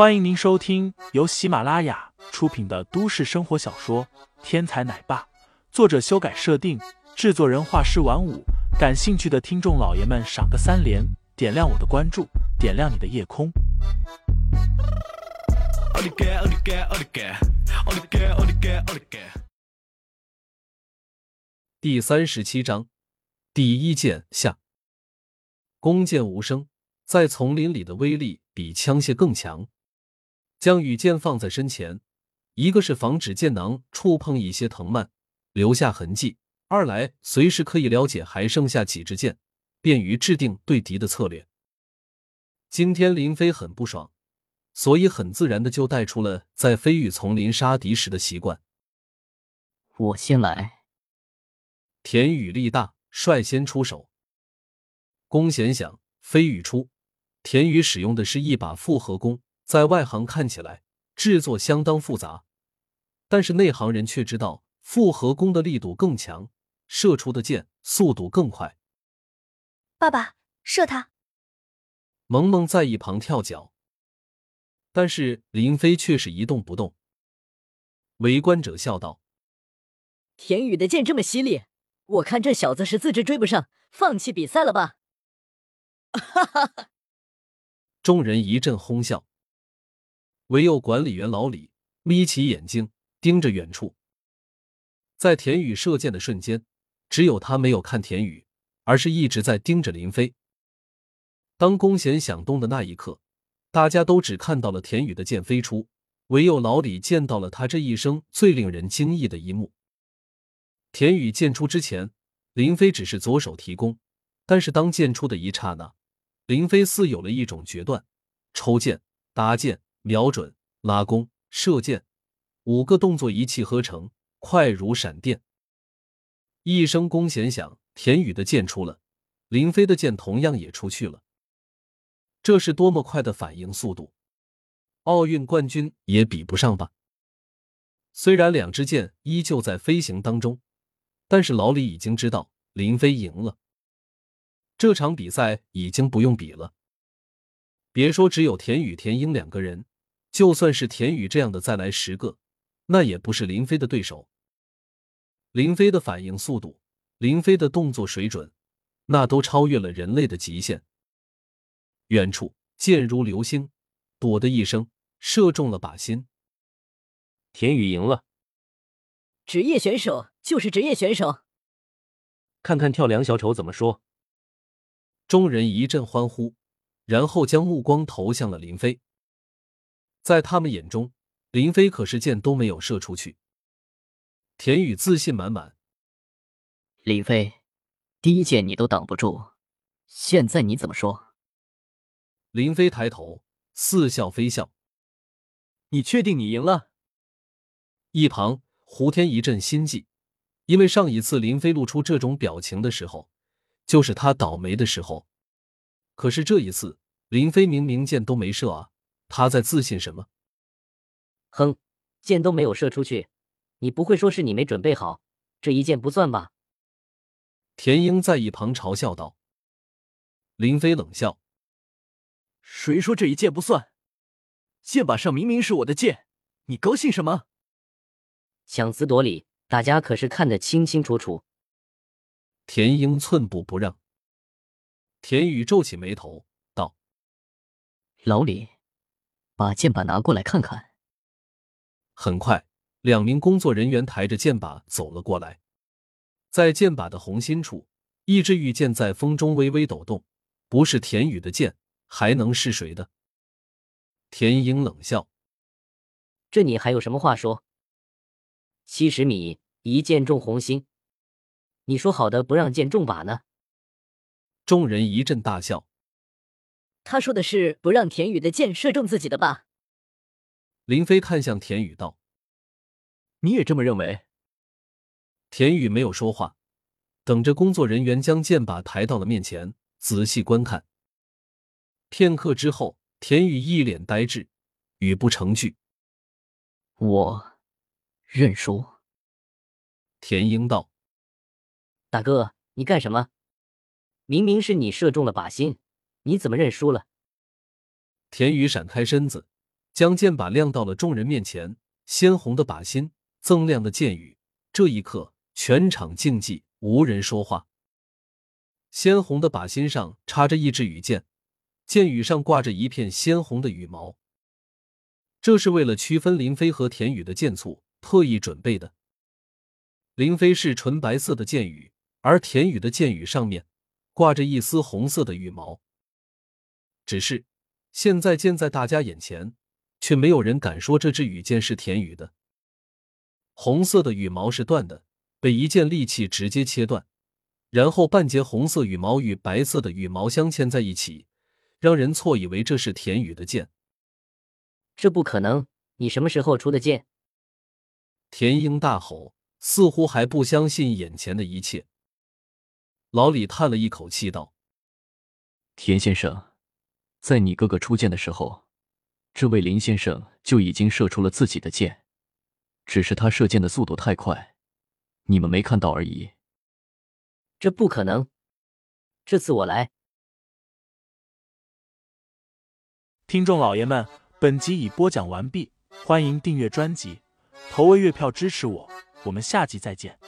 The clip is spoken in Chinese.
欢迎您收听由喜马拉雅出品的都市生活小说《天才奶爸》，作者修改设定，制作人画师晚舞。感兴趣的听众老爷们，赏个三连，点亮我的关注，点亮你的夜空。第三十七章，第一剑下。弓箭无声，在丛林里的威力比枪械更强。将羽箭放在身前，一个是防止箭囊触碰一些藤蔓留下痕迹，二来随时可以了解还剩下几支箭，便于制定对敌的策略。今天林飞很不爽，所以很自然的就带出了在飞羽丛林杀敌时的习惯。我先来。田羽力大，率先出手。弓弦响，飞羽出。田羽使用的是一把复合弓。在外行看起来制作相当复杂，但是内行人却知道复合弓的力度更强，射出的箭速度更快。爸爸，射他！萌萌在一旁跳脚，但是林飞却是一动不动。围观者笑道：“田宇的箭这么犀利，我看这小子是自知追不上，放弃比赛了吧？”哈哈哈！众人一阵哄笑。唯有管理员老李眯起眼睛盯着远处，在田宇射箭的瞬间，只有他没有看田宇，而是一直在盯着林飞。当弓弦响动的那一刻，大家都只看到了田宇的箭飞出，唯有老李见到了他这一生最令人惊异的一幕。田宇箭出之前，林飞只是左手提弓，但是当箭出的一刹那，林飞似有了一种决断，抽箭、搭箭。瞄准、拉弓、射箭，五个动作一气呵成，快如闪电。一声弓弦响，田宇的箭出了，林飞的箭同样也出去了。这是多么快的反应速度！奥运冠军也比不上吧？虽然两支箭依旧在飞行当中，但是老李已经知道林飞赢了。这场比赛已经不用比了。别说只有田宇、田英两个人。就算是田宇这样的再来十个，那也不是林飞的对手。林飞的反应速度，林飞的动作水准，那都超越了人类的极限。远处箭如流星，躲的一声射中了靶心。田宇赢了。职业选手就是职业选手。看看跳梁小丑怎么说。众人一阵欢呼，然后将目光投向了林飞。在他们眼中，林飞可是箭都没有射出去。田宇自信满满：“林飞，第一箭你都挡不住，现在你怎么说？”林飞抬头，似笑非笑：“你确定你赢了？”一旁胡天一阵心悸，因为上一次林飞露出这种表情的时候，就是他倒霉的时候。可是这一次，林飞明明箭都没射啊！他在自信什么？哼，箭都没有射出去，你不会说是你没准备好？这一箭不算吧？田英在一旁嘲笑道。林飞冷笑：“谁说这一箭不算？箭靶上明明是我的箭，你高兴什么？”强词夺理，大家可是看得清清楚楚。田英寸步不让。田宇皱起眉头道：“老李。”把剑把拿过来看看。很快，两名工作人员抬着剑把走了过来。在剑靶的红心处，一支玉剑在风中微微抖动。不是田宇的剑，还能是谁的？田英冷笑：“这你还有什么话说？七十米一剑中红心，你说好的不让箭中靶呢？”众人一阵大笑。他说的是不让田宇的箭射中自己的吧？林飞看向田宇道：“你也这么认为？”田宇没有说话，等着工作人员将箭靶抬到了面前，仔细观看。片刻之后，田宇一脸呆滞，语不成句：“我认输。”田英道：“大哥，你干什么？明明是你射中了靶心。”你怎么认输了？田宇闪开身子，将剑把亮到了众人面前，鲜红的靶心，锃亮的剑羽。这一刻，全场静寂，无人说话。鲜红的靶心上插着一支羽箭，箭羽上挂着一片鲜红的羽毛。这是为了区分林飞和田羽的箭簇特意准备的。林飞是纯白色的箭羽，而田羽的箭羽上面挂着一丝红色的羽毛。只是现在箭在大家眼前，却没有人敢说这支羽箭是田羽的。红色的羽毛是断的，被一件利器直接切断，然后半截红色羽毛与白色的羽毛镶嵌在一起，让人错以为这是田羽的剑。这不可能！你什么时候出的剑？田英大吼，似乎还不相信眼前的一切。老李叹了一口气道：“田先生，在你哥哥出剑的时候，这位林先生就已经射出了自己的剑，只是他射箭的速度太快，你们没看到而已。”这不可能！这次我来。听众老爷们。本集已播讲完毕，欢迎订阅专辑，投喂月票支持我，我们下集再见。